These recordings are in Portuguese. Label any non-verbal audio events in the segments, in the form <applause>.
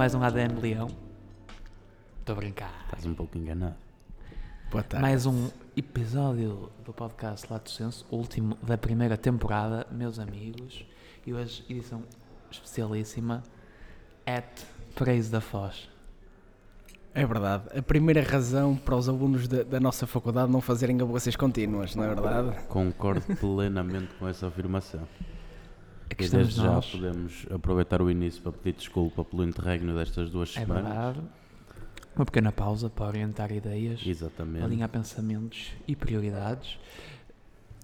mais um ADN Leão. Estou a brincar. Estás um pouco enganado. Boa tarde. Mais um episódio do podcast Lato Senso, último da primeira temporada, meus amigos. E hoje, edição especialíssima, at Praise da Foz. É verdade. A primeira razão para os alunos da, da nossa faculdade não fazerem avaliações contínuas, não é verdade? Concordo plenamente com essa afirmação. Aqui E desde já nós. podemos aproveitar o início para pedir desculpa pelo interregno destas duas É semanas. verdade. Uma pequena pausa para orientar ideias, Exatamente. alinhar pensamentos e prioridades.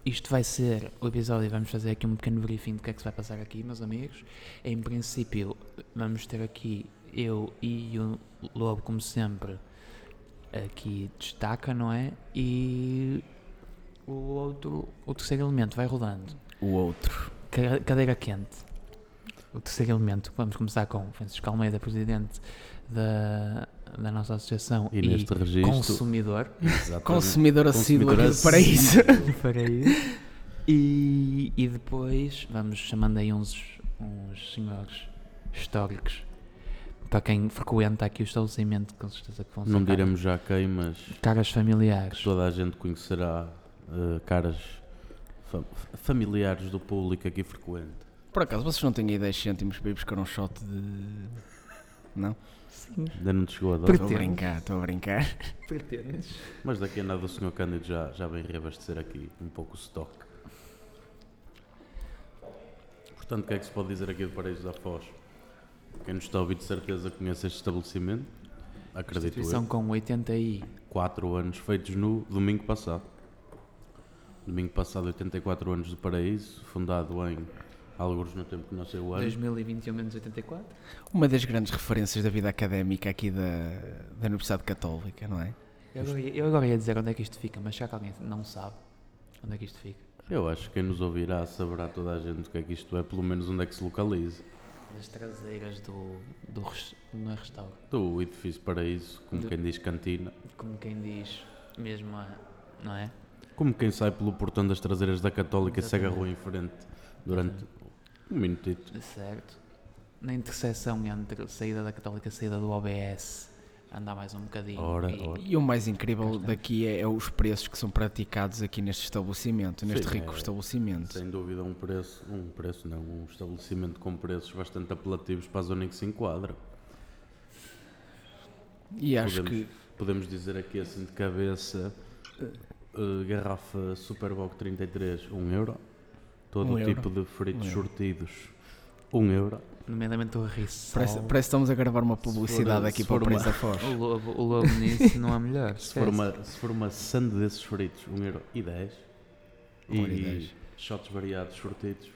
Isto vai ser o episódio, vamos fazer aqui um pequeno briefing do que é que se vai passar aqui, meus amigos. Em princípio, vamos ter aqui eu e o Lobo, como sempre, aqui destaca, não é? E o outro, o terceiro elemento vai rodando. O outro. Ca- Cadeira quente. O terceiro elemento. Vamos começar com Francisco Almeida, presidente da, da nossa associação E neste registro. consumidor. Exatamente. Consumidor assíduo aqui do paraíso. <laughs> para isso. E, e depois vamos chamando aí uns, uns senhores históricos para quem frequenta aqui o estabelecimento, com certeza que vão ser Não caras- diremos já quem, mas caras familiares. toda a gente conhecerá eh, caras fa- familiares do público aqui frequente. Por acaso, vocês não têm aí 10 cêntimos para ir buscar um shot de. Não? Ainda não te chegou a dar. Estou a brincar, estou a brincar. Pretendes? Mas daqui a nada o Sr. Cândido já, já vem reabastecer aqui um pouco o stock. Portanto, o que é que se pode dizer aqui do Paraíso da Foz? Quem nos está a ouvir de certeza conhece este estabelecimento. Acredito Instituição eu. com 80 e 4 anos feitos no domingo passado. Domingo passado, 84 anos do Paraíso, fundado em alguns no tempo que nasceu o ano. 2021 menos 84. Uma das grandes referências da vida académica aqui da, da Universidade Católica, não é? Eu agora, ia- eu agora ia dizer onde é que isto fica, mas já que alguém não sabe onde é que isto fica. Eu acho que quem nos ouvirá saberá toda a gente o que é que isto é, pelo menos onde é que se localiza. As traseiras do, do não é restauro, Do edifício Paraíso, como Do- quem diz cantina. como quem diz mesmo, a, não é? Como quem sai pelo portão das traseiras da Católica e segue a rua Exatamente. em frente durante um minutito. Certo. Na interseção entre a saída da Católica e a saída do OBS, andar mais um bocadinho. Ora, e, ora. E o mais incrível Bastante. daqui é, é os preços que são praticados aqui neste estabelecimento, neste Sim, rico é- estabelecimento. Sem dúvida um preço, um preço não, um estabelecimento com preços bastante apelativos para a zona em que se enquadra. E acho Podemos- que Podemos dizer aqui assim de cabeça, eh, garrafa Superboc 33, 1 euro. Todo Um o euro. tipo de fritos Um euro. sortidos, 1 euro. nomeadamente o Rissol. parece, parece que estamos a gravar uma publicidade for- aqui para o da Foz. <laughs> O lobo, o lobo nisso não há melhor. <laughs> Se for, uma, se for uma sand desses fritos, 1 euro e 10. Um euro e E 10. shots variados sortidos,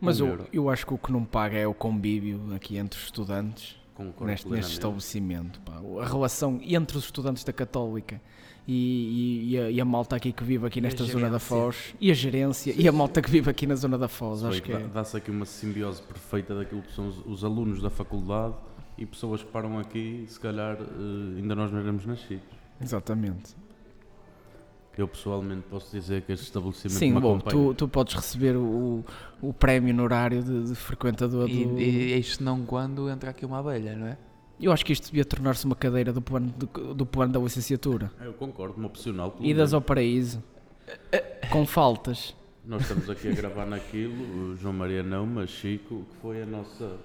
Mas um eu, euro. eu acho que o que não paga é o convívio aqui entre os estudantes concordo neste, neste estabelecimento. pá. A relação entre os estudantes da Católica e, e- e a, e a malta aqui que vive aqui nesta zona da. Foz e a gerência e a malta que vive aqui na zona da Foz. Foi, Acho que é. Dá-se aqui uma simbiose perfeita daquilo que são os, os alunos da faculdade e pessoas que param aqui, se calhar eh, ainda nós não éramos nascidos. Exatamente. Eu pessoalmente posso dizer que este estabelecimento Sim, me bom, tu, tu podes receber o, o prémio no horário de, de frequentador E, do... e isto não quando entra aqui uma abelha, não é? Eu acho que isto devia tornar-se uma cadeira do plano, do, do plano da licenciatura. Eu concordo, uma opcional. pelo Idas menos. ao paraíso. Com faltas. Nós estamos aqui a gravar naquilo, o João Maria não, mas Chico, que foi a nossa,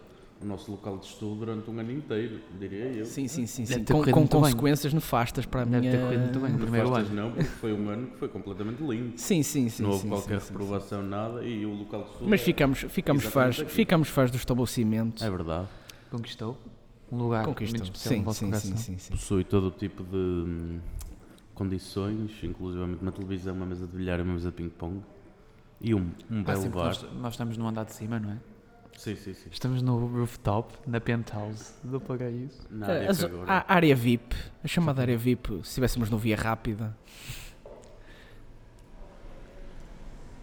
o nosso local de estudo durante um ano inteiro, diria eu. Sim, sim, sim. Deve sim. Com, com muito bem. consequências nefastas para a Deve minha... ter corrido muito bem. no primeiro Nefastas ano. não, porque foi um ano que foi completamente lindo. Sim, sim, sim. não houve sim, qualquer sim, sim, reprovação, nada, e o local de estudo Mas é- ficamos, ficamos, aqui. ficamos fãs do estabelecimento. é verdade. Conquistou um lugar Conquistou. muito especial Sim, no vosso sim, coração. sim, sim, sim. Possui todo o tipo de hum, condições, inclusivamente uma televisão, uma mesa de bilhar e uma mesa de ping-pong. E um, um Ah, belo bar. nós, nós estamos no andar de cima, não é? Sim, sim, sim. Estamos no rooftop, na penthouse do paraíso. Na A, área a agora- a área VIP, a chamada área VIP, se estivéssemos no Via Rápida,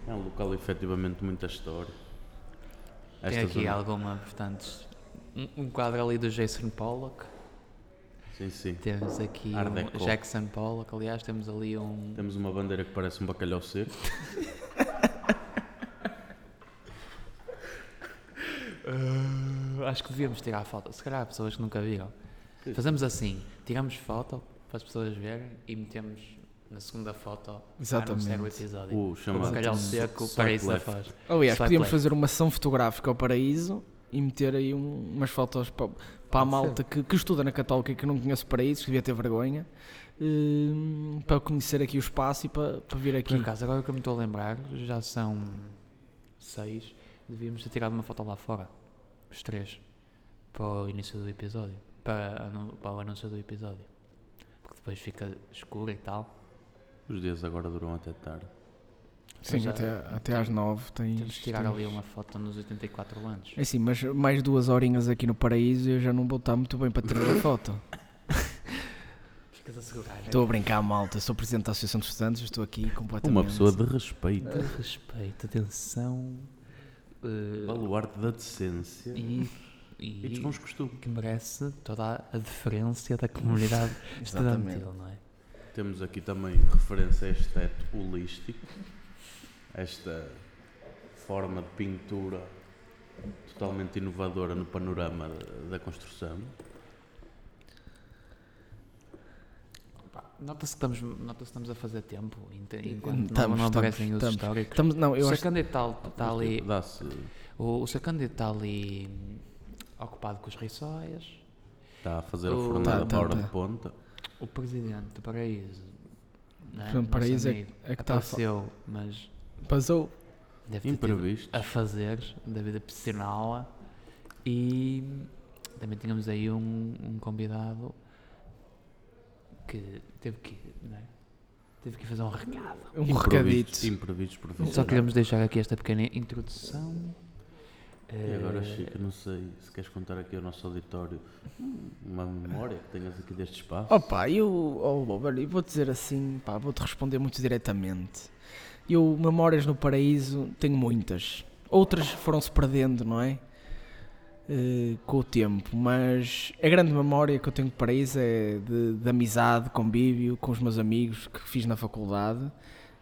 É um local efetivamente muita história. Tem aqui zona- alguma, portanto, um, um quadro ali do Jason Pollock. Sim, sim. Temos aqui um. Jackson Pollock, aliás, temos ali um. Temos uma bandeira que parece um bacalhau seco. <laughs> Acho que devíamos tirar foto. Se calhar há pessoas que nunca viram. Fazemos assim: tiramos foto para as pessoas verem e metemos na segunda foto a Exatamente. o episódio. O O chamado bacalhau seco Swipe para isso da faz. Aliás, podíamos left. fazer uma sessão fotográfica ao paraíso e meter aí um- umas fotos para, para a malta que, que estuda na Católica e que não conhece paraíso, que devia ter vergonha, hum, para conhecer aqui o espaço e para, para vir Por aqui. acaso, agora que eu me estou a lembrar, já são seis. Devíamos ter tirado uma foto lá fora. Os três. Para o início do episódio. Para, para o anúncio do episódio. Porque depois fica escuro e tal. Os dias agora duram até tarde. Sim, já- até, até às nove tens. Temos de tirar tens- ali uma foto nos 84 anos. É assim, mas mais duas horinhas aqui no paraíso eu já não vou estar muito bem para tirar a foto. <laughs> Ficas a segurar. Estou a brincar, malta. Sou presidente da Associação de Estudantes, estou aqui completamente. Uma pessoa de respeito. De respeito, atenção. eh, Baluarte da decência e, e, dos bons costumes. que merece toda a deferência da comunidade <laughs> estudantil, não é? Temos aqui também referência a este teto holístico, esta forma de pintura totalmente inovadora no panorama da, construção. Nota-se que, estamos, nota que estamos a fazer tempo enquanto Estamos, não, não estamos, aparecem os estamos. históricos. Estamos, não, eu o. Cândido está, está ali, Dá-se, o, o Sr. Cândido está ali hum, ocupado com os riçóias. está a fazer a O- fornada Tá, tá, para a hora tá. de ponta. O presidente do Paraíso, né, nosso Paraíso é- é que está a apareceu, mas Passou. deve ter Imprevisto. a fazer da vida profissional e também tínhamos aí um, um convidado que teve que, não é? teve que fazer um recado. Um recadito. imprevistos Só profissionais. queremos deixar aqui esta pequena introdução. E agora, Eh, Chico, não sei se queres contar aqui ao nosso auditório uma memória que tenhas aqui deste espaço. Opa, eu, oh, olha, eu vou dizer assim, pá, vou-te responder muito diretamente. Eu, memórias no paraíso, tenho muitas. Outras foram-se perdendo, não é? Eh, com o tempo, mas a grande memória que eu tenho de paraíso é de, de amizade, convívio com os meus amigos que fiz na faculdade.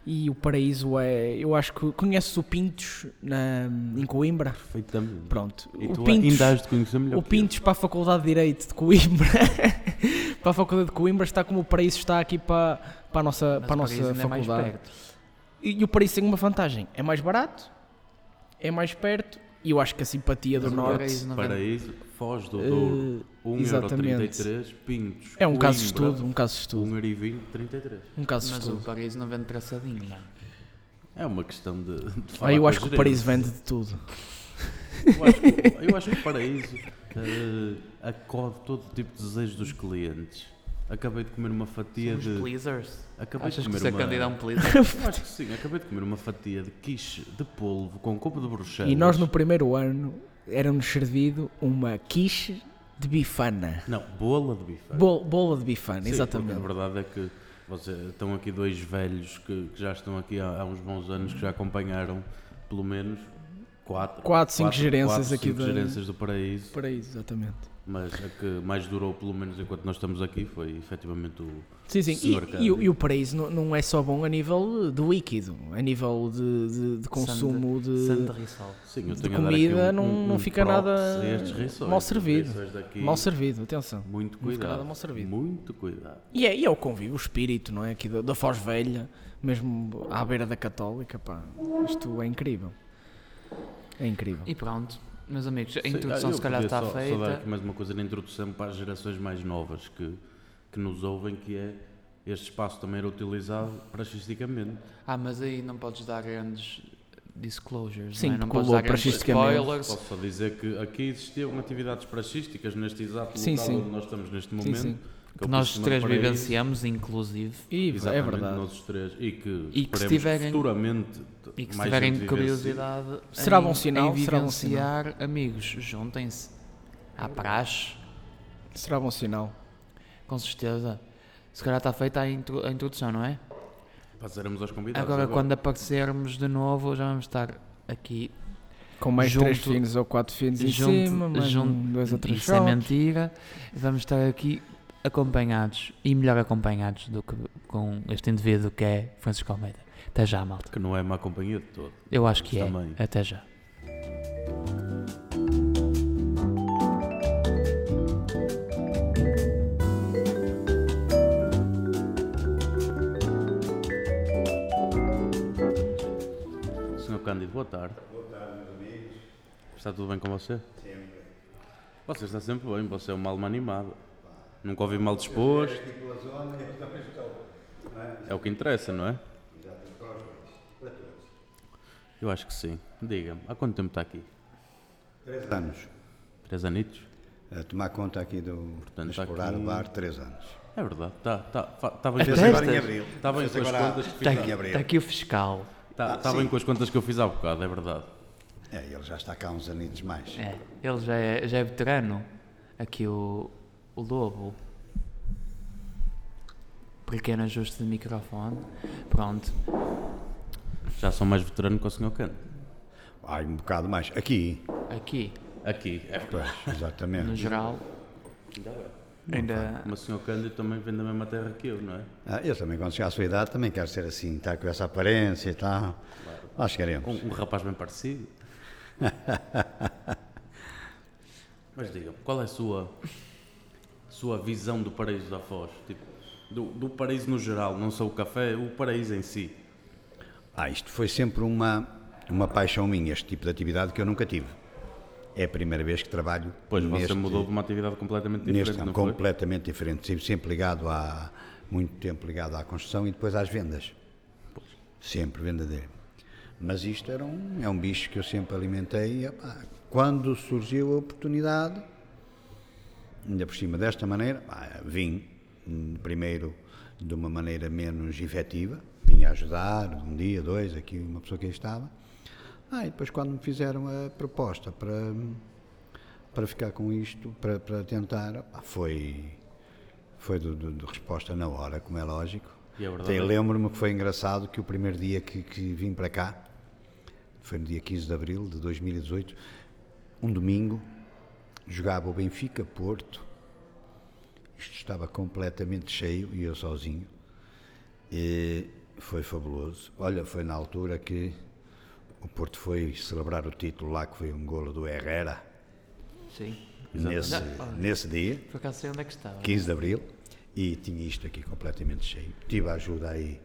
E o paraíso é. Eu acho que conheces o Pintos na, em Coimbra? Perfeitamente. Pronto. E o Pintos, ainda has de conhecer melhor o. Pintos para a Faculdade de Direito de Coimbra. <laughs> para a Faculdade de Coimbra está como o Paraíso está aqui para, para a nossa, mas para a nossa é mais faculdade. perto. E, e o Paraíso tem uma vantagem: é mais barato, é mais perto e eu acho que a simpatia do Mas o Norte Paraíso não Foz do eh, Douro, 1,33€, exatamente. Pintos, é um caso de Coimbra, estudo. Um caso de estudo. 1,20€, 33. Um caso de Mas o estudo. Paraíso não vende traçadinho, mano. É uma questão de, de Ah, eu acho que o Paraíso vende de tudo. Eu acho, que- eu acho que o Paraíso eh, acode todo tipo de desejos dos clientes. Acabei de comer uma fatia São os de... pleasers. Acabei Achas de que comer o uma... Sr. Cândido é um pleaser? Acho que sim, acabei de comer uma fatia de quiche de polvo com copo de bruxelas. E nós no primeiro ano era-nos servido uma quiche de bifana. Não, bola de. Bol- Bola de bifana, Sim, exatamente. A verdade é que vocês, estão aqui dois velhos que, que já estão aqui há, há uns bons anos, que já acompanharam pelo menos quatro, Quatro, cinco gerências quatro, aqui cinco da- gerências do Paraíso. Paraíso, exatamente. Mas a que mais durou, pelo menos enquanto nós estamos aqui, foi efetivamente o. Sim, sim. Senhor E, e, o- Cândido. e o paraíso não, não é só bom a nível de líquido, a nível de, de- de consumo de, Santa. Sim, de comida, um- não, um- não um fica nada rissóis. mal servido. Mal servido, atenção. Muito Não fica cuidado. nada mal servido. Muito cuidado. E é, e é o convívio, o espírito, não é? Aqui da, da Foz Velha, mesmo à beira da Católica, pá. Isto é incrível. É incrível. E pronto, meus amigos, a Sim, introdução ah, se calhar está só, Só dar feita. aqui mais uma coisa na introdução para as gerações mais novas que, que nos ouvem, que é este espaço também era utilizado praxisticamente. Ah, mas aí não podes dar grandes disclosures, Sim, não, é? não podes dar grandes praxisticamente- spoilers. Posso só dizer que aqui existiam atividades praxísticas neste exato Sim, local sim. onde nós estamos neste Sim, momento. sim. é Que o nós Piscina três vivenciamos, inclusive. E é verdade. nós os três. E que, E que se tiverem- futuramente E que se tiverem curiosidade Será bom sinal, em será bom vivenciar, amigos, juntem-se à praxe, Será bom sinal. com certeza. Se calhar está feita a, intro- a introdução, não é? Passaremos aos convidados. Agora, quando aparecermos de novo, já vamos estar aqui Com mais Junto- três filhos ou quatro filhos em junto- cima, mais junto- um, dois ou três Isso é mentira. Vamos estar aqui acompanhados e melhor acompanhados do que com este indivíduo que é Francisco Almeida. Até já, malta. Que não é uma companhia de todo. Eu acho que é. também. é. Até já. Senhor Cândido, boa tarde. Boa tarde, meus amigos. Está tudo bem com você? Sempre. Você está sempre bem, você é uma alma animada. Nunca ouvi mal disposto. É? É o que interessa, não é? Eu acho que sim. Diga-me, há quanto tempo está aqui? Três anos. Três anitos? A tomar conta aqui do. Portanto, está explorar aqui- o bar, três anos. É verdade, está tá, tá, tá agora em abril. Está bem Fez com as agora contas que Está fiz em aqui, está aqui o fiscal. tá, Ah, tá bem com as contas que eu fiz há bocado, é verdade. É, ele já está cá uns anitos mais. É, ele já é, já é veterano. Aqui o, o Lobo. Pequeno ajuste de microfone. Pronto. Já sou mais veterano que o Sr. Cano. Ai, um bocado mais. Aqui. Aqui, Aqui, é Pois, no exatamente. geral, ainda. Mas o Sr. Cândido também vem da mesma terra que eu, não é? Ah, eu também, quando chegar à sua idade, também quero ser assim, estar com essa aparência e tal. Lá chegaremos. Um, um rapaz bem parecido. <laughs> Mas diga qual é a sua, sua visão do paraíso da Foz? Tipo, do, do paraíso no geral, não só o café, o paraíso em si. Ah, isto foi sempre uma, uma paixão minha, este tipo de atividade que eu nunca tive. É a primeira vez que trabalho Pois neste, você mudou de uma atividade completamente neste diferente, ramo, não foi? completamente diferente. Estive sempre ligado a muito tempo ligado à construção e depois às vendas. Sempre vendadeiro. Mas isto era um, é um bicho que eu sempre alimentei. E, epá, quando surgiu a oportunidade, ainda por cima desta maneira, vim hum, primeiro de uma maneira menos efetiva, vim ajudar, um dia, dois, aqui uma pessoa que aí estava. Ah, e depois quando me fizeram a proposta para, para ficar com isto, para, para tentar, foi, foi de, de- de resposta na hora, como é lógico. E a é- lembro-me que foi engraçado que o primeiro dia que, que vim para cá, foi no dia 15 de abril de 2018, um domingo, jogava o Benfica Porto, isto estava completamente cheio e eu sozinho, e foi fabuloso. Olha, foi na altura que o Porto foi celebrar o título lá, que foi um golo do Herrera, Sim. nesse, Não, nesse dia. Por acaso sei onde é que estava. 15 de Abril e tinha isto aqui completamente cheio. Tive a ajuda aí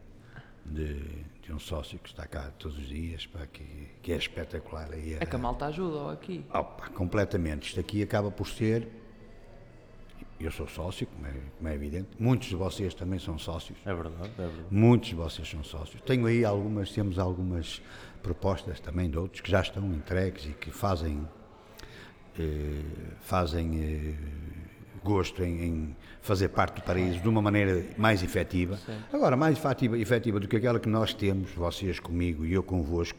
de, de um sócio que está cá todos os dias, pá, que, que é espetacular. Aí, É que a malta ajuda aqui. Opa, completamente. Isto aqui acaba por ser. Eu sou sócio, como é, como é evidente. Muitos de vocês também são sócios. É verdade, é verdade. Muitos de vocês são sócios. Tenho aí algumas, temos algumas propostas também de outros que já estão entregues e que fazem, eh, fazem eh, gosto em, em fazer parte do paraíso de uma maneira mais efetiva. Agora, mais efetiva, efetiva do que aquela que nós temos, vocês comigo e eu convosco,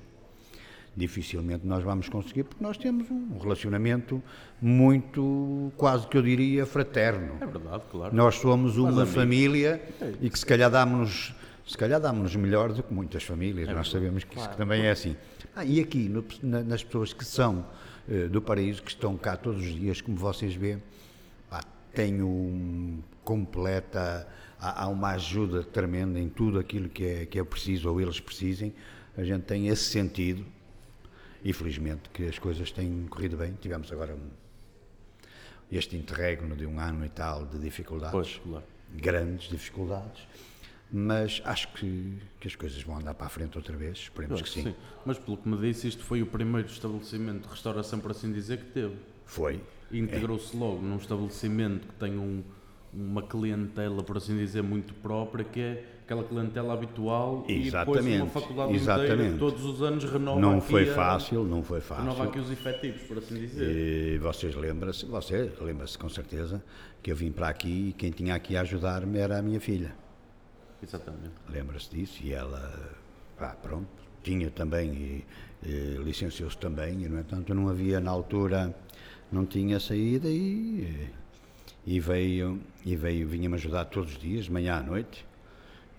dificilmente nós vamos conseguir, porque nós temos um relacionamento muito, quase que eu diria, fraterno. É verdade, claro. Nós somos uma família e que se calhar damos-nos se calhar damos melhor do que muitas famílias, nós sabemos que isso Claro. também é assim. Ah, e aqui, no- na- nas pessoas que são eh, do paraíso, que estão cá todos os dias, como vocês veem, tenho um completa, há, uma ajuda tremenda em tudo aquilo que é, que é preciso ou eles precisem, a gente tem esse sentido e felizmente que as coisas têm corrido bem. Tivemos agora um, este interregno de um ano e tal de dificuldades Pois, claro. grandes dificuldades, mas acho que, que as coisas vão andar para a frente outra vez, esperemos que sim. Mas pelo que me disse, isto foi o primeiro estabelecimento de restauração, por assim dizer, que teve. Foi. Integrou-se logo num estabelecimento que tem um- uma clientela, por assim dizer, muito própria, que é aquela clientela habitual e depois uma Exatamente, faculdade inteira exatamente. que todos os anos renova Não foi a- fácil, não foi renova aqui fácil. os efetivos, por assim dizer. E vocês lembram-se, você lembra-se com certeza, que eu vim para aqui e quem tinha aqui a ajudar-me era a minha filha. Exatamente. Lembra-se disso? E ela, pá, pronto, tinha também e, e licenciou-se também, e no entanto não havia na altura, não tinha saída e, e veio, e veio, vinha-me ajudar todos os dias, manhã à noite,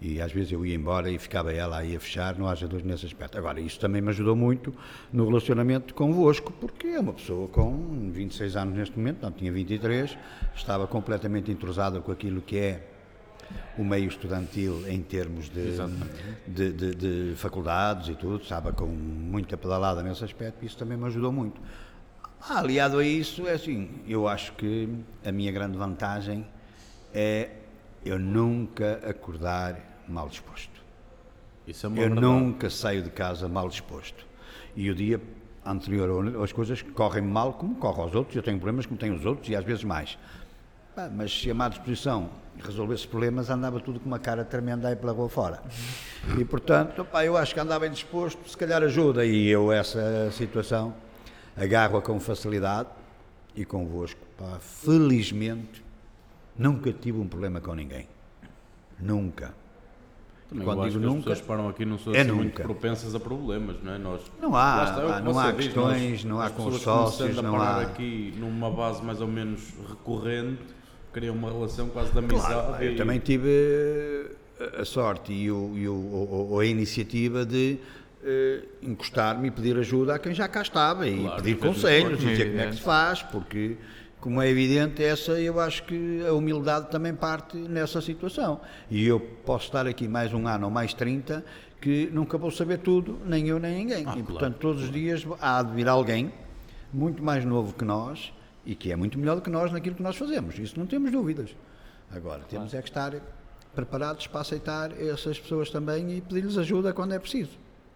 e às vezes eu ia embora e ficava ela aí a fechar, não haja dúvida nesse aspecto. Agora, isso também me ajudou muito no relacionamento convosco, porque é uma pessoa com 26 anos neste momento, não tinha 23, estava completamente entrosada com aquilo que é o meio estudantil em termos de, de, de- de faculdades e tudo, estava com muita pedalada nesse aspecto e isso também me ajudou muito. Ah, aliado a isso, é assim, eu acho que a minha grande vantagem é eu nunca acordar mal disposto. Isso é uma Eu verdade. nunca saio de casa mal disposto. e o dia anterior as coisas correm mal como correm aos outros, eu tenho problemas como têm os outros e às vezes mais. Mas se a má disposição resolvesse problemas, andava tudo com uma cara tremenda aí pela rua fora. E portanto, pá, eu acho que andava bem disposto, se calhar ajuda, e eu essa situação agarro-a com facilidade e convosco. Pá, felizmente, nunca tive um problema com ninguém. Nunca. Também Quando digo que as nunca, pessoas param aqui não são é assim muito nunca. propensas a problemas, não é? Nós, Não há, está, é pá, não há diz, questões, nós- não há consórcios, não há. aqui numa base mais ou menos recorrente, criam uma relação quase de amizade. Claro, pá, eu e- também tive eh, a sorte e, o, e o- a iniciativa de eh, encostar-me e pedir ajuda a quem já cá estava e Claro, pedir conselhos e dizer como é que Evidente. se faz, porque, como é evidente, essa eu acho que a humildade também parte nessa situação. E eu posso estar aqui mais um ano ou mais 30 que nunca vou saber tudo, nem eu nem ninguém. Ah, e claro. portanto, todos os dias há de vir alguém muito mais novo que nós e que é muito melhor do que nós naquilo que nós fazemos. Isso não temos dúvidas. Agora, temos é que estar preparados para aceitar essas pessoas também e pedir-lhes ajuda quando é preciso.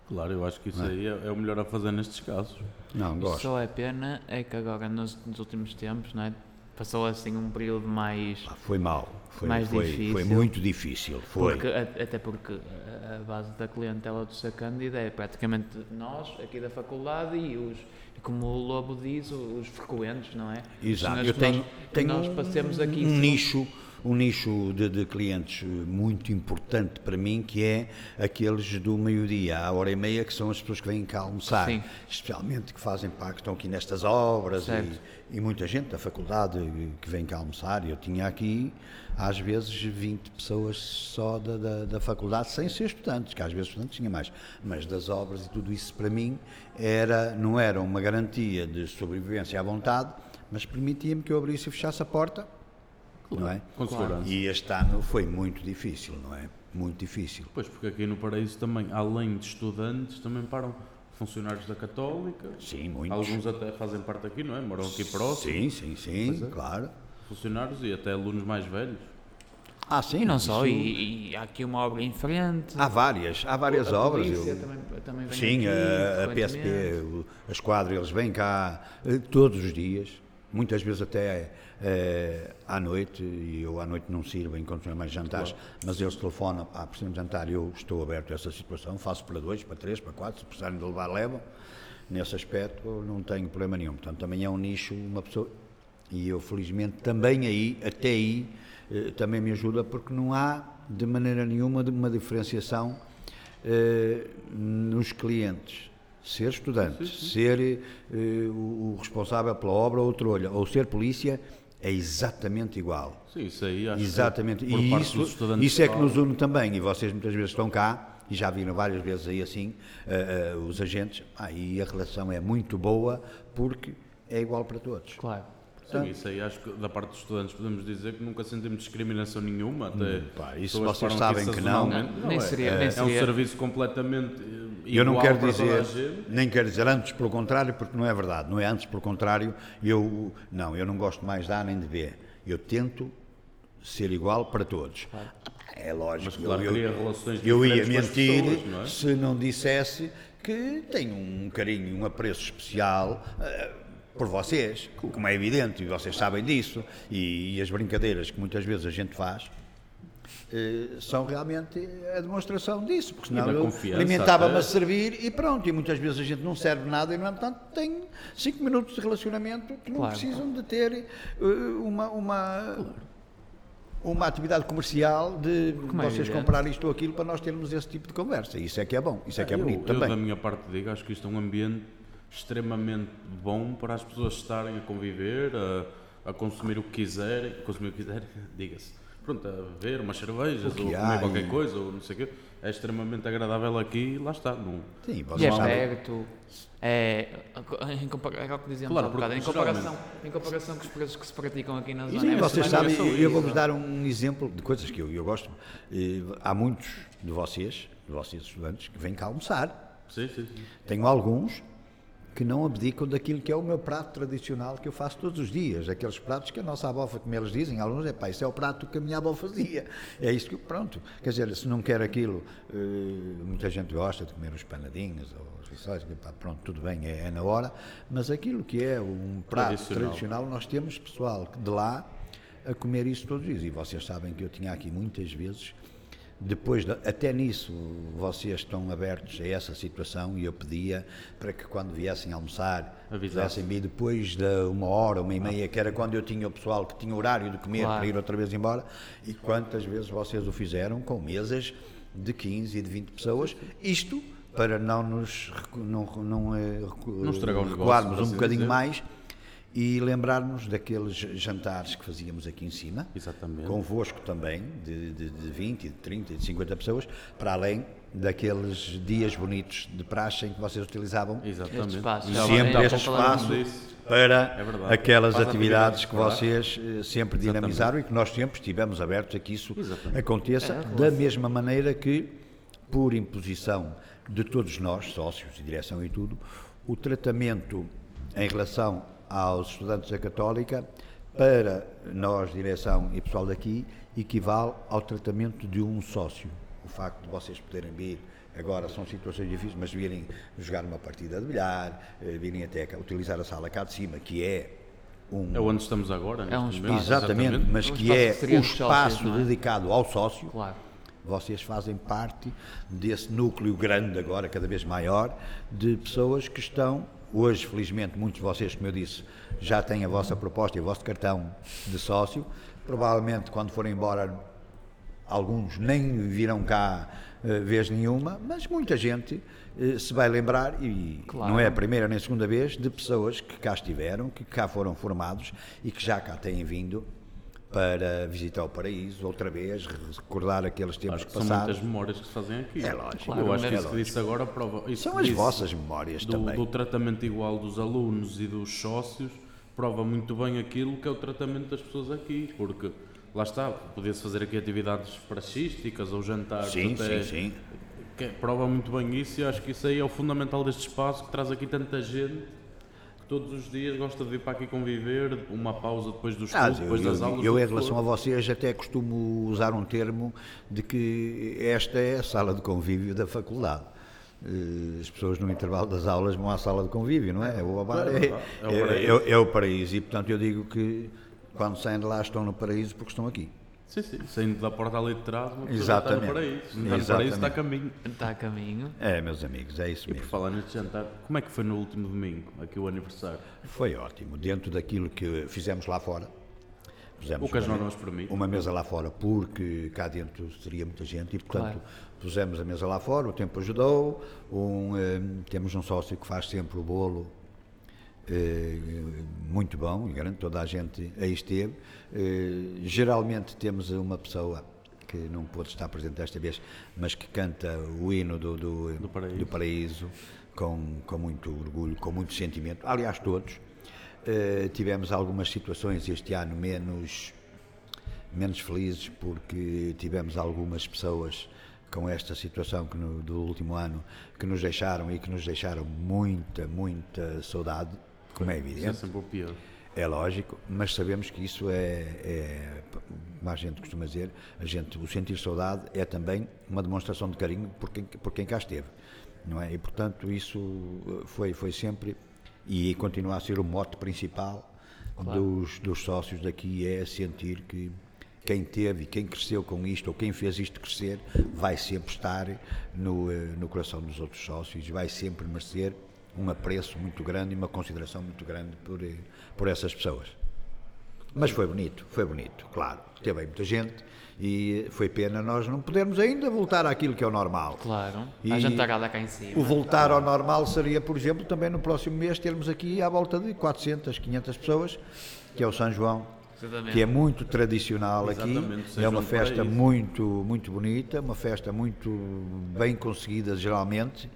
Claro, eu acho que isso aí é, é o melhor a fazer nestes casos. Não, gosto. só é pena é que agora nos, nos últimos tempos, não é? Passou assim um período mais. Pá, Foi mal. Foi, Mais foi, difícil. foi muito difícil. Foi. Porque, até porque a, base da clientela do Sr. Cândido é praticamente nós, aqui da faculdade, e os, como o Lobo diz, os frequentes, não é? Exato. Eu que tenho, nós, tenho nós um, passemos aqui. um nicho, um nicho de, de clientes muito importante para mim, que é aqueles do meio-dia à hora e meia, que são as pessoas que vêm cá almoçar. Sim. Especialmente que fazem parte, que estão aqui nestas obras e, e muita gente da faculdade que vem cá almoçar. Eu tinha aqui, às vezes, 20 pessoas só da, da, da faculdade, sem ser estudantes, que às vezes estudantes tinha mais. Mas das obras e tudo isso, para mim, era, não era uma garantia de sobrevivência à vontade, mas permitia-me que eu abrisse e fechasse a porta, não é? Com segurança. E este ano foi muito difícil, não é? Muito difícil. Pois, porque aqui no Paraíso também, além de estudantes, também param funcionários da Católica. Sim, muitos. Alguns até fazem parte aqui, não é? Moram aqui próximo. Sim, sim, sim, é. claro. Funcionários e até alunos mais velhos. Ah, sim, E não só, e, e há aqui uma obra em frente. Há várias, há várias a obras. eu- também, também vem Sim, aqui, a, a. PSP, a esquadra, eles vêm cá eh, todos os dias, muitas vezes até eh, à noite, e eu à noite não sirvo enquanto não é mais jantares, mas eles telefonam, ah, precisamos de jantar, eu estou aberto a essa situação, faço para dois, para três, para quatro, se precisarem de levar, levam. Nesse aspecto não tenho problema nenhum. Portanto, também é um nicho, uma pessoa. E eu, felizmente, também aí, até aí, eh, também me ajuda, porque não há, de maneira nenhuma, uma diferenciação eh, nos clientes. Ser estudante, ser eh, o, o responsável pela obra, outro olha, ou ser polícia, é exatamente igual. Sim, isso aí acho Exatamente. que por E isso, isso é que nos une também. E vocês muitas vezes estão cá, e já viram várias vezes aí assim, eh, eh, os agentes, ah, e a relação é muito boa, porque é igual para todos. Claro. Sim, isso aí acho que da parte dos estudantes podemos dizer que nunca sentimos discriminação nenhuma. Até pá, isso vocês sabem que não. sazonalmente. Não, nem é, seria- é, nem é um seria. serviço completamente eh, Eu não quero dizer, nem quero dizer antes pelo contrário, porque não é verdade. Não é antes pelo contrário. Eu não, eu não gosto mais de A nem de B. Eu tento ser igual para todos. É lógico. Mas, claro, eu, relações eu ia diferentes com as mentir pessoas, não é? se não dissesse que tenho um carinho, um apreço especial eh, por vocês, como é evidente, e vocês sabem disso, e, e as brincadeiras que muitas vezes a gente faz. eh, são realmente a demonstração disso, porque senão da eu confiança alimentava-me até. a servir e pronto, e muitas vezes a gente não serve nada e no entanto tem cinco minutos de relacionamento que não Claro. precisam de ter eh, uma, uma, uma atividade comercial de Como é vocês evidente. comprar isto ou aquilo para nós termos esse tipo de conversa. Isso é que é bom, isso é que é eu, bonito eu, da também. minha parte, digo, acho que isto é um ambiente extremamente bom para as pessoas estarem a conviver, a, a consumir o que quiserem, consumir o que quiserem, <laughs> diga-se. Pronto, a beber umas cervejas ou há comer qualquer e- coisa ou não sei o quê. É extremamente agradável aqui e lá está. Não, Sim, E é sabem. perto. É, em compara- era o que dizíamos Claro, há bocado, em comparação, em comparação com os preços que se praticam aqui na zona. Sim, é vocês sabem, eu isso. vou-vos dar um exemplo de coisas que eu, eu gosto. Eh, Há muitos de vocês, de vocês estudantes, que vêm cá almoçar. Sim, sim, sim. Tenho alguns que não abdicam daquilo que é o meu prato tradicional que eu faço todos os dias, aqueles pratos que a nossa avó, como eles dizem, alguns é pá, isso é o prato que a minha avó fazia, é isso que, pronto, quer dizer, se não quer aquilo, eh, muita gente gosta de comer os panadinhos ou os rissóis, pronto, tudo bem, é, é na hora, mas aquilo que é um prato Tradicional. tradicional, nós temos pessoal de lá a comer isso todos os dias, e vocês sabem que eu tinha aqui muitas vezes depois, de- até nisso, vocês estão abertos a essa situação e eu pedia para que quando viessem almoçar, Avisassem. pudessem vir depois de uma hora, uma e meia, que era quando eu tinha o pessoal que tinha horário de comer Claro. para ir outra vez embora. E quantas vezes vocês o fizeram com mesas de 15 e de 20 pessoas, isto para não nos recu- não, não, eh, Não estragar o negócio, um assim bocadinho dizer. mais e lembrarmos daqueles jantares que fazíamos aqui em cima Exatamente. convosco também, de, de, de 20, de 30, de 50 pessoas, para além daqueles dias bonitos de praxe em que vocês utilizavam Exatamente. Este espaço. Há- sempre este espaço para É aquelas as atividades que vocês eh, sempre dinamizaram e que nós sempre estivemos abertos a que isso Exatamente. aconteça, É, da mesma maneira que, por imposição de todos nós, sócios e direção e tudo, o tratamento em relação aos estudantes da Católica, para nós, direção e pessoal daqui, equivale ao tratamento de um sócio. O facto de vocês poderem vir, agora são situações difíceis, mas virem jogar uma partida de bilhar, eh, virem até utilizar a sala cá de cima, que é um, É onde estamos agora, É um espaço. Exatamente, mas Um que é o dos sócios, espaço é? dedicado ao sócio. Claro. Vocês fazem parte desse núcleo grande, agora cada vez maior, de pessoas que estão, hoje, felizmente, muitos de vocês, como eu disse, já têm a vossa proposta e o vosso cartão de sócio. Provavelmente, quando forem embora, alguns nem virão cá eh, vez nenhuma, mas muita gente eh, se vai lembrar, e Claro. não é a primeira nem a segunda vez, de pessoas que cá estiveram, que cá foram formados e que já cá têm vindo para visitar o paraíso outra vez, recordar aqueles tempos que São passaram. muitas memórias que se fazem aqui. É lógico. Claro, Eu acho que é isso que disse agora prova. Isso São que as vossas memórias do, também. do tratamento igual dos alunos e dos sócios prova muito bem aquilo que é o tratamento das pessoas aqui, porque lá está, podia-se fazer aqui atividades praxísticas ou jantares Sim, até, sim, sim. que prova muito bem isso e acho que isso aí é o fundamental deste espaço que traz aqui tanta gente que todos os dias gosta de vir para aqui conviver, uma pausa depois do estudo, Ah, eu, depois das eu- aulas. eu, em relação for. a vocês, até costumo usar um termo de que esta é a sala de convívio da faculdade. Eh, As pessoas no intervalo das aulas vão à sala de convívio, não é? O bar É é, é o é- paraíso. é- é o paraíso. E, portanto, eu digo que quando saem de lá estão no paraíso porque estão aqui. Sim, sim, saindo da porta ali de trás, uma Exatamente. está no paraíso. Está no paraíso, Exatamente. está a caminho. Está a caminho. É, meus amigos, é isso E por mesmo. falar neste jantar, como é que foi no último domingo, aqui o aniversário? Foi ótimo. Dentro daquilo que fizemos lá fora. Pusemos O que as uma- normas permitem. uma mesa lá fora porque cá dentro seria muita gente e portanto Claro. pusemos a mesa lá fora, o tempo ajudou, um, eh, temos um sócio que faz sempre o bolo muito bom e garanto toda a gente aí esteve. Eh, geralmente temos uma pessoa que não pôde estar presente desta vez, mas que canta o hino do, do, Do paraíso. do paraíso com, com muito orgulho, com muito sentimento. Aliás, todos. Eh, tivemos algumas situações este ano menos, menos felizes porque tivemos algumas pessoas com esta situação que no- do último ano que nos deixaram e que nos deixaram muita, muita saudade, como é Isso é evidente. sempre o pior. É lógico, mas sabemos que isso é, é, como a gente costuma dizer, a gente, o sentir saudade é também uma demonstração de carinho por quem, por quem cá esteve, não é? E portanto isso eh, foi, foi sempre e continua a ser o mote principal dos, dos sócios daqui, é sentir que quem teve e quem cresceu com isto ou quem fez isto crescer vai sempre estar no, eh, no coração dos outros sócios e vai sempre merecer um apreço muito grande e uma consideração muito grande por, eh, por essas pessoas. Mas foi bonito, foi bonito, claro. Teve aí muita gente e foi pena nós não podermos ainda voltar àquilo que é o normal. Claro. E A jantarada cá em cima. O voltar ao normal seria, por exemplo, também no próximo mês termos aqui à volta de 400, 500 pessoas, que é o São João, Exatamente. que é muito tradicional aqui. Exatamente, São É uma festa muito, muito bonita, uma festa muito bem conseguida geralmente,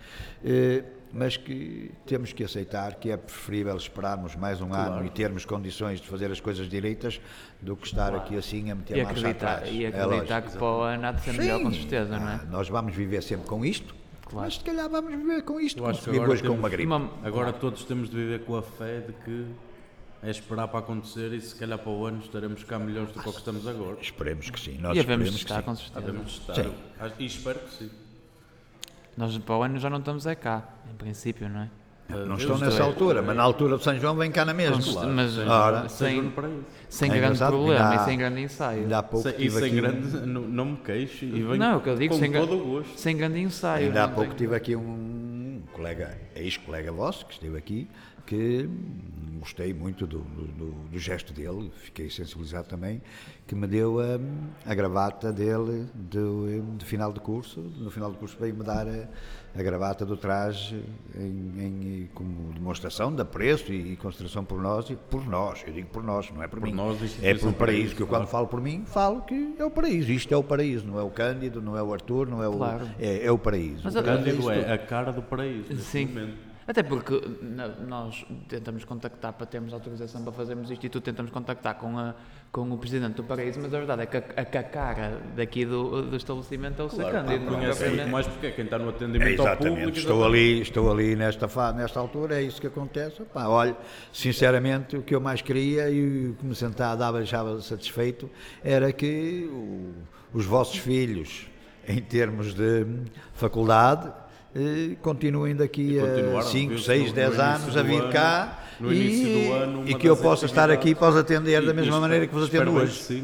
eh, mas que temos que aceitar que é preferível esperarmos mais um ano e termos condições de fazer as coisas direitas do que estar aqui assim a meter E marcha acreditar, atrás. e É acreditar lógico. que para o ano há de ser melhor, com Sim. certeza, não é? Ah, Nós vamos viver sempre com isto, Claro. Mas se calhar vamos viver com isto, Eu acho como que agora hoje com uma gripe. Uma- Agora todos temos de viver com a fé de que é esperar para acontecer e se calhar para o ano estaremos cá melhores do que o que estamos agora. Esperemos que sim. Nós E havemos de estar, sim. com certeza. Devemos estar. Sim. Acho- E espero que sim. Nós para o ano já não estamos é cá, em princípio, não é? Não estão nessa altura, mas na altura de São João vem cá na mesma. Mas- mas- Ora, sem, Seja para isso. sem É grande problema e sem grande ensaio. ainda há pouco Sem- e tive sem aqui um- grande, não, não me queixo e venho Não, é o que eu digo, com sem todo gra- o gosto. Sem grande ensaio. Ainda há pouco tem- tive aqui um colega, ex-colega vosso, que esteve aqui, que gostei muito do, do- do- gesto dele, fiquei sensibilizado também, que me deu hum, a gravata dele do, de final de curso. No final do curso veio-me dar a, a gravata do traje em, em- como demonstração de apreço e, e consideração por nós, e por nós, eu digo por nós, não é por, Por mim. nós, é pelo paraíso, Paraíso, que eu quando falo por mim, falo que é o paraíso, isto é o paraíso, não é o Cândido, não é o Arthur, não é o. Claro. É, é o paraíso. Mas O a- Cândido tudo. é a cara do paraíso. Sim. momento. Até porque nós tentamos contactar para termos autorização para fazermos isto e tu tentamos contactar com, a, com o presidente do Paraíso, mas a verdade é que a, a, cara daqui do, do estabelecimento é o Claro, Sacândido. não é conhece muito mais porque é quem está no É, atendimento ao exatamente, público. estou ali, estou ali nesta, fa- nesta altura, é isso que acontece. Pá, olha, sinceramente, o que eu mais queria e o que me sentava, dava, deixava satisfeito era que o- os vossos filhos, em termos de faculdade, continuem daqui a continuaram, 5, viu-se 6, no- 10 no início anos a vir ano- cá no e, ano, e que eu possa estar aqui e possa atender da E mesma isto- maneira que vos atendo hoje. Sim,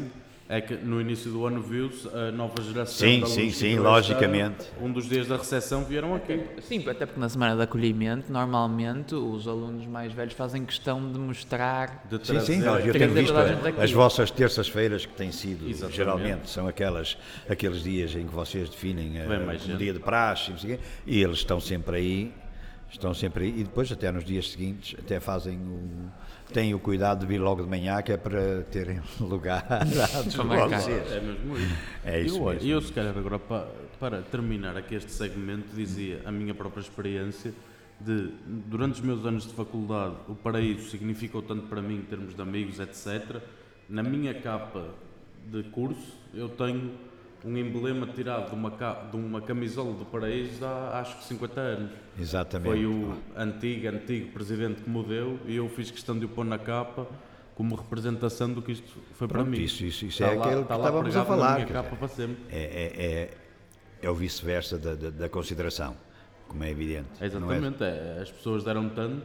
é que no início do ano viu-se a nova geração. Sim, de alunos sim, sim, logicamente. Um dos dias da recepção vieram aqui. Sim, até porque na semana de acolhimento, normalmente, os alunos mais velhos fazem questão de mostrar. De Sim, sim, nós, eu tenho visto a as vossas terças-feiras que têm sido, Exatamente. geralmente, são aquelas, aqueles dias em que vocês definem eh, Vem mais um dia de praxe, o e eles estão sempre aí, estão sempre aí, e depois até nos dias seguintes até fazem o, têm o cuidado de vir logo de manhã, que é para terem <laughs> lugar antes de Para marcar. vocês. É mesmo isso. É isso eu, mesmo. eu, se calhar, agora para, para terminar aqui este segmento, dizia a minha própria experiência de, durante os meus anos de faculdade, o paraíso significou tanto para mim em termos de amigos, etc. Na minha capa de curso, eu tenho um emblema tirado de uma, de uma camisola do paraíso há acho que 50 anos. Exatamente. Foi o antigo, antigo presidente que me deu e eu fiz questão de o pôr na capa como representação do que isto foi para Pronto, mim. isso- isso- isso Está é aquele que está estávamos a falar, Na minha quer capa para sempre. É, é, é, é o vice-versa da, da, da consideração, como é evidente. é? Exatamente, é, as pessoas deram tanto,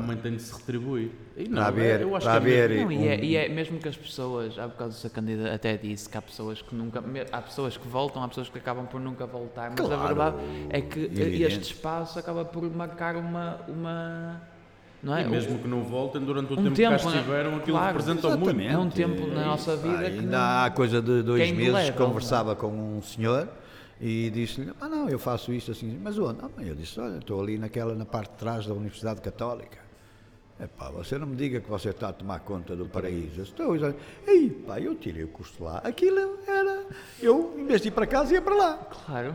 também tem de se retribuir. E não, Para é- eu acho para que é Não, e, é, e é mesmo que as pessoas, há bocado o Sacândida até disse que há pessoas que nunca, há pessoas que voltam, há pessoas que acabam por nunca voltar, mas a Claro, verdade é que evidente. este espaço acaba por marcar uma, uma não é? E mesmo que não voltem, durante o um tempo, que cá tempo, né? estiveram, aquilo Claro, representa muito. É um tempo na nossa vida que ainda não- há coisa de dois é meses indelével, conversava com um senhor e disse-lhe, ah não, eu faço isto assim, mas onde? Ah, eu disse, olha, estou ali naquela, na parte de trás da Universidade Católica. Epá, você não me diga que você está a tomar conta do paraíso. Eu estou, eu, Ei, pá, eu tirei o custo lá. Aquilo era, eu em vez de ir para casa ia para lá. Claro.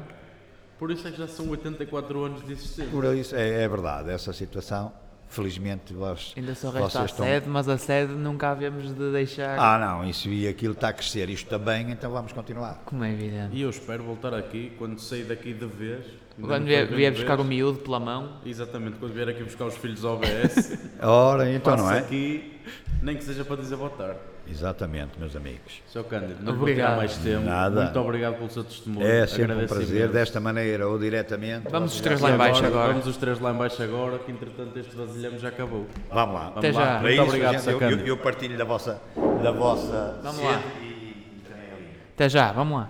Por isso é que já são 84 anos de existência. Por isso, é, é verdade, essa situação, felizmente vós, Ainda só resta a estão... sede, mas a sede nunca havemos de deixar, Ah não, isso e aquilo está a crescer, isto também, então vamos continuar. como é evidente. E eu espero voltar aqui, quando sair daqui de vez. Quando vier, vier buscar o miúdo pela mão, Exatamente, quando vier aqui buscar os filhos ao OBS, <laughs> Ora, então não é? aqui, nem que seja para dizer boa tarde. Exatamente, meus amigos. Sr. Cândido, não vou Obrigado. tirar mais tempo. Nada. Muito obrigado pelo seu testemunho. É sempre um prazer, desta maneira ou diretamente. Vamos os três lá em sabem. baixo agora. Vamos os três lá em baixo agora, que entretanto este vasilhame já acabou. Vamos lá. Vamos Até lá. já. Muito isso, obrigado, gente, eu, eu, eu partilho da vossa, da vossa Vamos lá. e também ali. até já, vamos lá.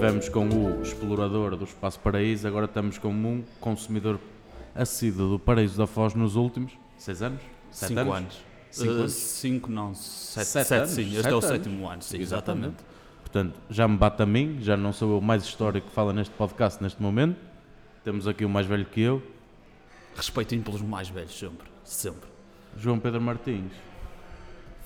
Tivemos com o explorador do Espaço Paraíso, agora estamos com um consumidor assíduo do Paraíso da Foz nos últimos seis anos? Sete Cinco anos. Cinco Uh, anos? cinco, não, sete, Sete sete, anos? sim. Este Sete é o sétimo ano, sim, exatamente. Portanto, já me bate a mim, já não sou eu o mais histórico que fala neste podcast neste momento. Temos aqui o mais velho que eu, Respeitinho pelos mais velhos, sempre. Sempre. João Pedro Martins.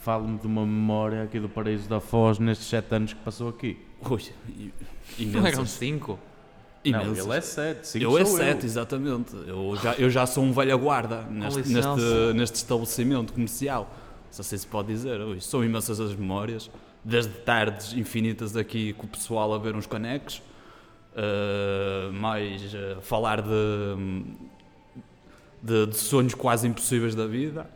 Fale-me de uma memória aqui do Paraíso da Foz nestes sete anos que passou aqui. Ui, <laughs> Não eram imensas. cinco? Não, ele é 7. 5 Eu é 7, exatamente. Eu já, eu já sou um velha guarda neste, neste, neste estabelecimento comercial. Se assim se pode dizer. Ui, são imensas as memórias. Desde tardes infinitas aqui com o pessoal a ver uns conecos. uh, mais uh, falar de, de, de sonhos quase impossíveis da vida.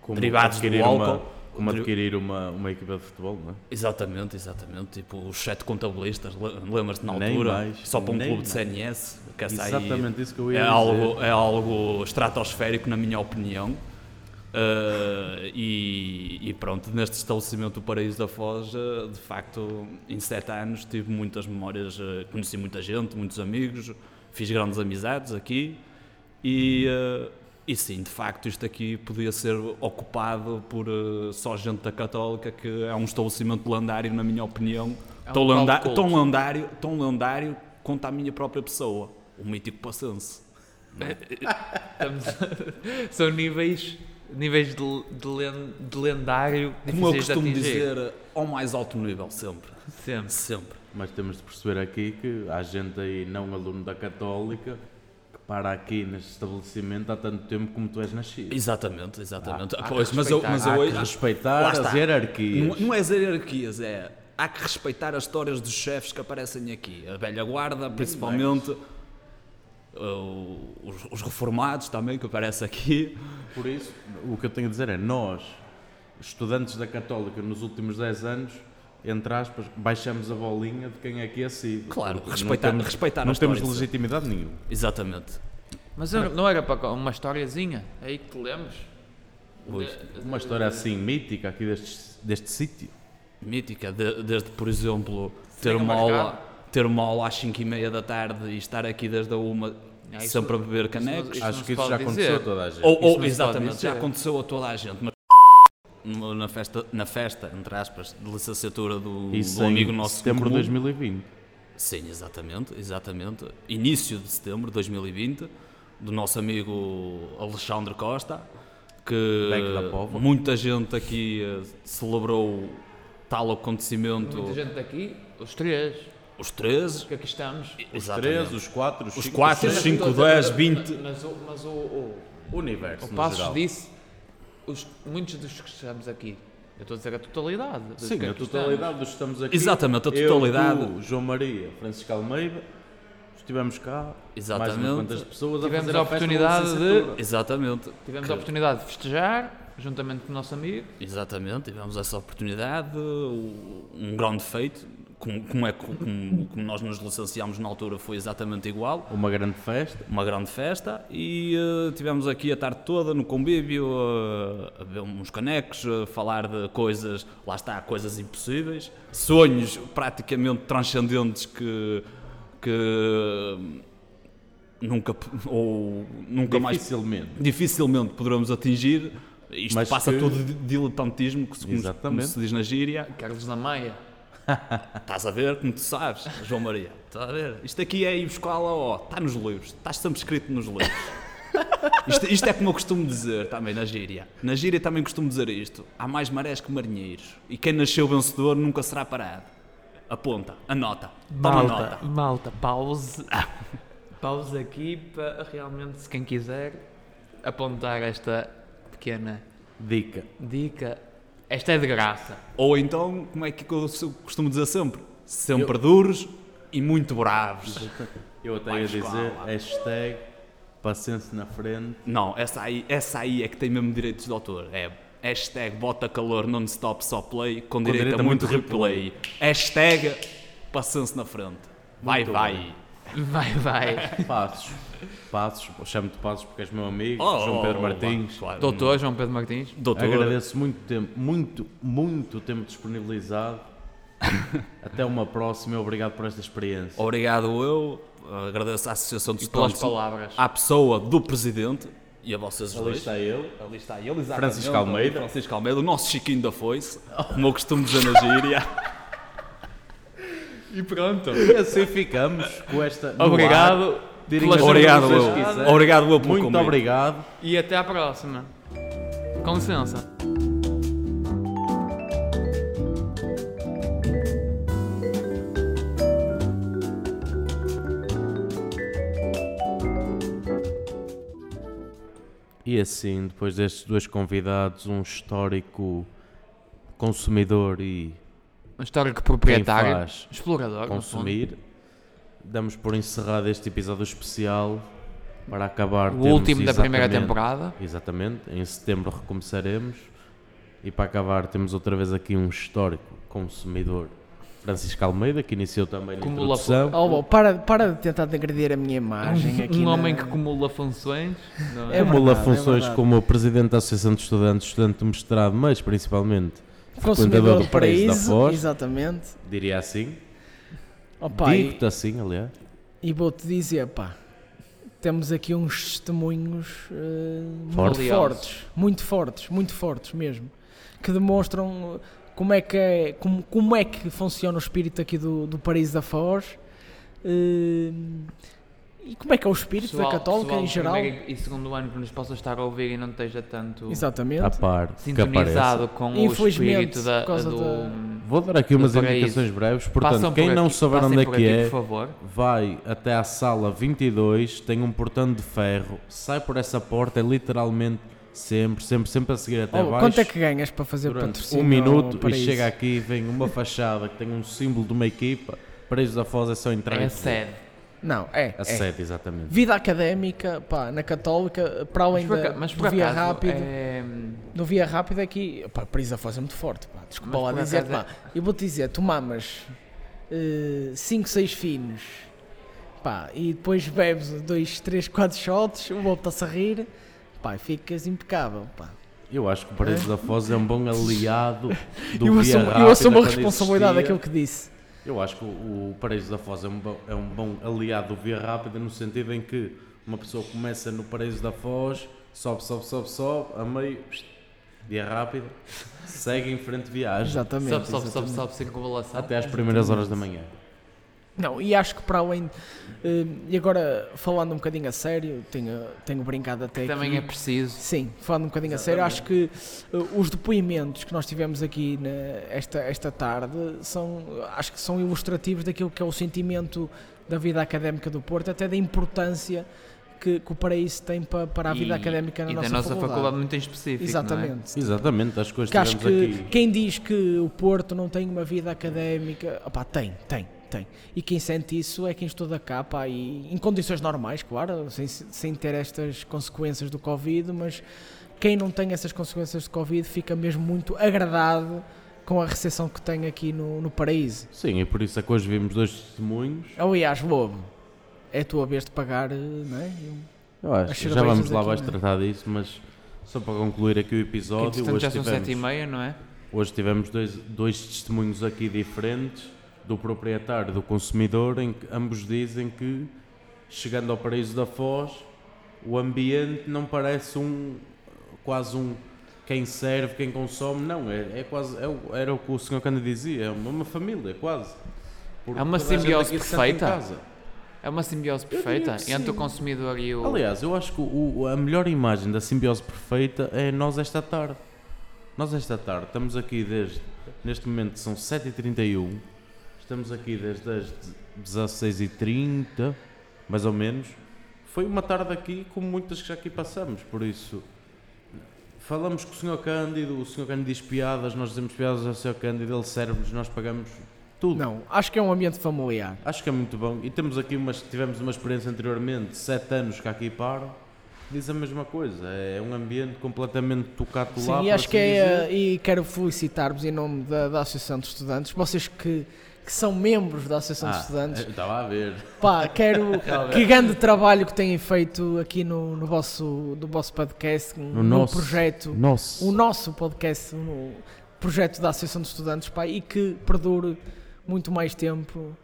Como Derivados do álcool. Uma, como adquirir uma, uma equipa de futebol, não é? Exatamente, exatamente. Tipo, os sete contabilistas, le- lembras-te na altura? mais, só para um clube de mais. CNS. Que Exatamente isso que eu ia é dizer. algo, é algo estratosférico, na minha opinião. Uh, e, e pronto, neste estabelecimento do Paraíso da Foz, uh, de facto, em sete anos tive muitas memórias, uh, conheci muita gente, muitos amigos, fiz grandes amizades aqui e, uh, e sim, de facto, isto aqui podia ser ocupado por uh, só gente da Católica, que é um estabelecimento lendário, na minha opinião, É um tão, lenda tão lendário, tão lendário quanto a minha própria pessoa, o mítico Passense. Estamos <laughs> São níveis, níveis de, de, len- de lendário Como eu costumo dizer, ao mais alto nível, sempre. Sempre. Sempre. Mas temos de perceber aqui que há gente aí, não aluno da Católica, para aqui neste estabelecimento há tanto tempo como tu és nascido. Exatamente, exatamente. há que pois, mas eu, mas Há eu, que acho- respeitar as hierarquias. não, não é as hierarquias, é. Há que respeitar as histórias dos chefes que aparecem aqui. A velha guarda, principalmente. uh, os, os reformados também, que aparecem aqui. Por isso, o que eu tenho a dizer é, nós, estudantes da Católica, nos últimos 10 anos, entre aspas, baixamos a bolinha de quem é que é sido. Claro, respeitar- não temos, respeitar a Não temos história, sim. legitimidade nenhuma. Exatamente. Mas não era para uma historiazinha? É aí que te De- uma história assim mítica aqui deste, deste sítio. Mítica, de- desde, por exemplo, ter Tenham uma, aula, ter uma aula às 5 e meia da tarde e estar aqui desde a uma, Ah, isso- sempre a beber canecos. Isso Acho que isso já dizer. aconteceu a toda a gente. Ou, ou- exatamente, já aconteceu a toda a gente, mas na festa, na festa, entre aspas, de licenciatura do, Isso do amigo em nosso setembro de comum. 2020. Sim, exatamente, exatamente. Início de setembro de 2020, do nosso amigo Alexandre Costa, que muita gente aqui eh, celebrou tal acontecimento. Muita gente daqui, os três, Os três, que aqui estamos. Os Exatamente. 3, os 4, os Os 5, quatro, os os 6. cinco, dez, vinte. Mas, o, mas o, o, O universo, o Passos geral. disse, os, muitos dos que estamos aqui, eu estou a dizer a totalidade. Sim, que a totalidade dos que estamos aqui. Exatamente, a eu, totalidade. tu, João Maria, Francisco Almeida, estivemos cá. Mais Exatamente. umas quantas pessoas Tivemos a fazer a oportunidade de- licenciatura. Exatamente. Tivemos a oportunidade de festejar, juntamente com o nosso amigo. Exatamente, tivemos essa oportunidade, um grande feito, como, como é que como, como nós nos licenciámos na altura foi exatamente igual, Uma grande festa. uma grande festa e eh, tivemos aqui a tarde toda no convívio eh, a ver uns canecos, a falar de coisas, lá está, coisas impossíveis, sonhos praticamente transcendentes que, que nunca ou nunca mais Dificilmente. dificilmente poderemos atingir. Isto Mas passa que- tudo de diletantismo, que se, como, se diz na gíria. Carlos da Maia. <laughs> Estás a ver, como tu sabes, João Maria. Estás a ver? Isto aqui é ir buscar lá, ó, está nos livros, está sempre escrito nos livros. Isto, isto é como eu costumo dizer também na gíria. Na gíria também costumo dizer isto: há mais marés que marinheiros. E quem nasceu vencedor nunca será parado. Aponta, anota, toma Malta, nota. malta, pause. Pause aqui para realmente, se quem quiser, apontar esta pequena Dica. dica. Esta é de graça. Ou então, como é que eu costumo dizer sempre? Sempre duros e muito bravos. Eu ia buscar dizer lá. hashtag paciência na frente. Não, essa aí, essa aí é que tem mesmo direitos de autor. É hashtag bota calor non-stop só play com, direito, direito a a muito muito replay. Hashtag paciência na frente. Vai, Muito vai. Vai, vai. Passos. Passos. Chamo-te Passos porque és meu amigo. Oh, João Pedro oh, Martins. claro. Doutor João Pedro Martins. Doutor. Agradeço muito tempo, muito, muito tempo disponibilizado. <laughs> Até uma próxima e obrigado por esta experiência. Obrigado eu. Agradeço à Associação de pelas Estudantes, palavras. à pessoa do Presidente e a vocês Ali dois. está ele. Ali está ele, exatamente. Francisco Almeida. Francisco Almeida, o nosso Chiquinho da Foice, como eu costumo dizer na gíria. <laughs> E pronto. E assim ficamos com esta. Obrigado. Ar, obrigado. Obrigado, eu, Muito comigo. obrigado. E até à próxima. Com licença. E assim, depois destes dois convidados, um histórico consumidor e histórico proprietário, faz explorador, consumir, damos por encerrado este episódio especial para acabar. O último da primeira temporada. Exatamente, em setembro recomeçaremos e para acabar temos outra vez aqui um histórico consumidor, Francisco Almeida, que iniciou também na Acumula introdução. Oh, bom, para, para de tentar degredir a minha imagem <laughs> aqui. Um na- homem que acumula funções. não É Acumula verdade, é funções verdade. como presidente da Associação de Estudantes, estudante do mestrado, mas principalmente, consumidor do Paraíso da. Foz. Exatamente. diria assim, Opa, digo-te assim, aliás, e vou-te dizer, pá, temos aqui uns testemunhos eh, muito Fortes. fortes, muito fortes, muito fortes mesmo, que demonstram como é que, é, como, como é que funciona o espírito aqui do, do Paraíso da Foz eh, e como é que é o espírito da Católica pessoal em do geral. e segundo ano que nos possa estar a ouvir e não esteja tanto Exatamente. a par, sintonizado com o espírito da, por causa do. da- Vou dar aqui umas indicações breves, Passam portanto, por quem não aqui- souber passem onde é por que aqui, é, Por favor. vai até à sala 22, tem um portão de ferro, sai por essa porta, é literalmente sempre, sempre, sempre a seguir até Oh, baixo. quanto é que ganhas para fazer durante patrocínio um minuto e Paraíso? chega aqui e vem uma fachada que tem um símbolo de uma equipa. Paraíso da Foz é só entrar É a sede. Não, é. A é. sede, exatamente. Vida académica, pá, na Católica, para além Mas por, da, mas do Via acaso, Rápido, é, do Via Rápido aqui, pá, Paris da Foz é muito forte, pá, desculpa Mas lá dizer, pá, eu vou-te dizer, tu mamas 5, 6 finos, pá, e depois bebes 2, 3, 4 shots, o outro está-se a rir, pá, e ficas impecável, pá. Eu acho que o Paraíso da Foz é um bom aliado <laughs> do eu Via assumo, Rápida eu assumo a responsabilidade daquilo que disse. Eu acho que o, Paraíso da Foz é um, bom, é um bom aliado do Via Rápida no sentido em que uma pessoa começa no Paraíso da Foz, sobe, sobe, sobe, sobe, a meio, pst, Via Rápida, segue em frente viagem Exatamente. sobe, sobe, sobe, sobe, circunvalação. até às primeiras horas da manhã. Não, e acho que para além. eh, e agora, falando um bocadinho a sério, tenho, tenho brincado até Também aqui. é preciso. Sim, falando um bocadinho a sério, acho que eh, os depoimentos que nós tivemos aqui na- esta, esta tarde são, acho que são ilustrativos daquilo que é o sentimento da vida académica do Porto, até da importância que, que o Paraíso tem para, para a vida E- académica na e nossa, da nossa faculdade. faculdade muito em específico. não é? Exatamente. Exatamente, as coisas Que acho que aqui. quem diz que o Porto não tem uma vida académica, opá, tem, tem, tem. E quem sente isso é quem estuda cá, pá, e em condições normais, claro, sem, sem ter estas consequências do Covid, mas quem não tem essas consequências do Covid fica mesmo muito agradado com a recepção que tem aqui no, no Paraíso. Sim, e por isso é que hoje vimos dois testemunhos. Aliás, Lobo, é a tua vez de pagar, não é? Eu acho, já vamos lá aqui, vais não é? tratar disso, mas só para concluir aqui o Que episódio, entretanto hoje já são tivemos, sete e meia, não é? hoje tivemos dois, dois testemunhos aqui diferentes, do proprietário e do consumidor, em que ambos dizem que, chegando ao Paraíso da Foz, o ambiente não parece um, quase um, quem serve, quem consome, não, é, é quase, é era o que o Sr. Cândido dizia, é uma, família, quase. Porque É uma simbiose perfeita. casa. É uma simbiose perfeita entre o consumidor e o. Aliás, eu acho que o- a melhor imagem da simbiose perfeita é nós esta tarde. Nós esta tarde estamos aqui desde. Neste momento são 7h31. Estamos aqui desde as 16h30, mais ou menos. Foi uma tarde aqui como muitas que já aqui passamos, por isso. Falamos com o Sr. Cândido, o Sr. Cândido diz piadas, nós dizemos piadas ao Sr. Cândido, ele serve-nos, nós pagamos tudo. Não, acho que é um ambiente familiar. Acho que é muito bom. E temos aqui umas, tivemos uma experiência anteriormente, sete anos que aqui param, diz a mesma coisa. É um ambiente completamente tocado lá. Sim, e acho assim que é, dizer. e quero felicitar-vos em nome da, da Associação de Estudantes, vocês que, que são membros da Associação de Ah, Estudantes, eu Estava a ver. pá, quero <laughs> que grande trabalho que têm feito aqui no, no vosso, do vosso podcast, no, nosso. projeto, Nossa. o nosso podcast, no projeto da Associação de Estudantes, pá, e que perdure muito mais tempo.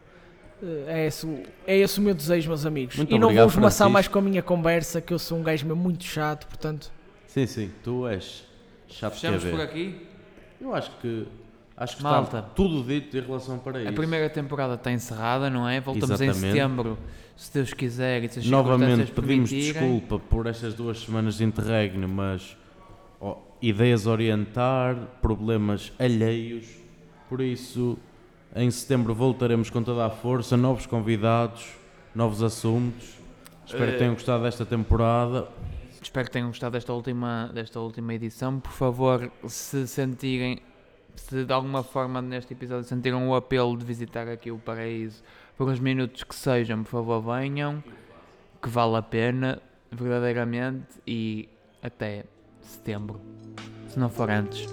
Eh, É esse, o- é esse o meu desejo, meus amigos. Muito e não obrigado, vou esmaçar mais com a minha conversa, que eu sou um gajo mesmo muito chato, portanto, Sim, sim, tu és chato de Fechamos por aqui. Eu acho que acho que Malta. está tudo dito em relação para isso. A primeira temporada está encerrada, não é? Voltamos em Exatamente. setembro, se Deus quiser e se as Novamente pedimos desculpa por estas duas semanas de interregno, mas ó, ideias a orientar, problemas alheios. Por isso, em setembro voltaremos com toda a força, novos convidados, novos assuntos. Espero que Eh, tenham gostado desta temporada. Espero que tenham gostado desta última, desta última edição. Por favor, se sentirem, se de alguma forma neste episódio sentiram o apelo de visitar aqui o Paraíso por uns minutos que sejam, por favor venham, que vale a pena, verdadeiramente, e até setembro, se não for antes.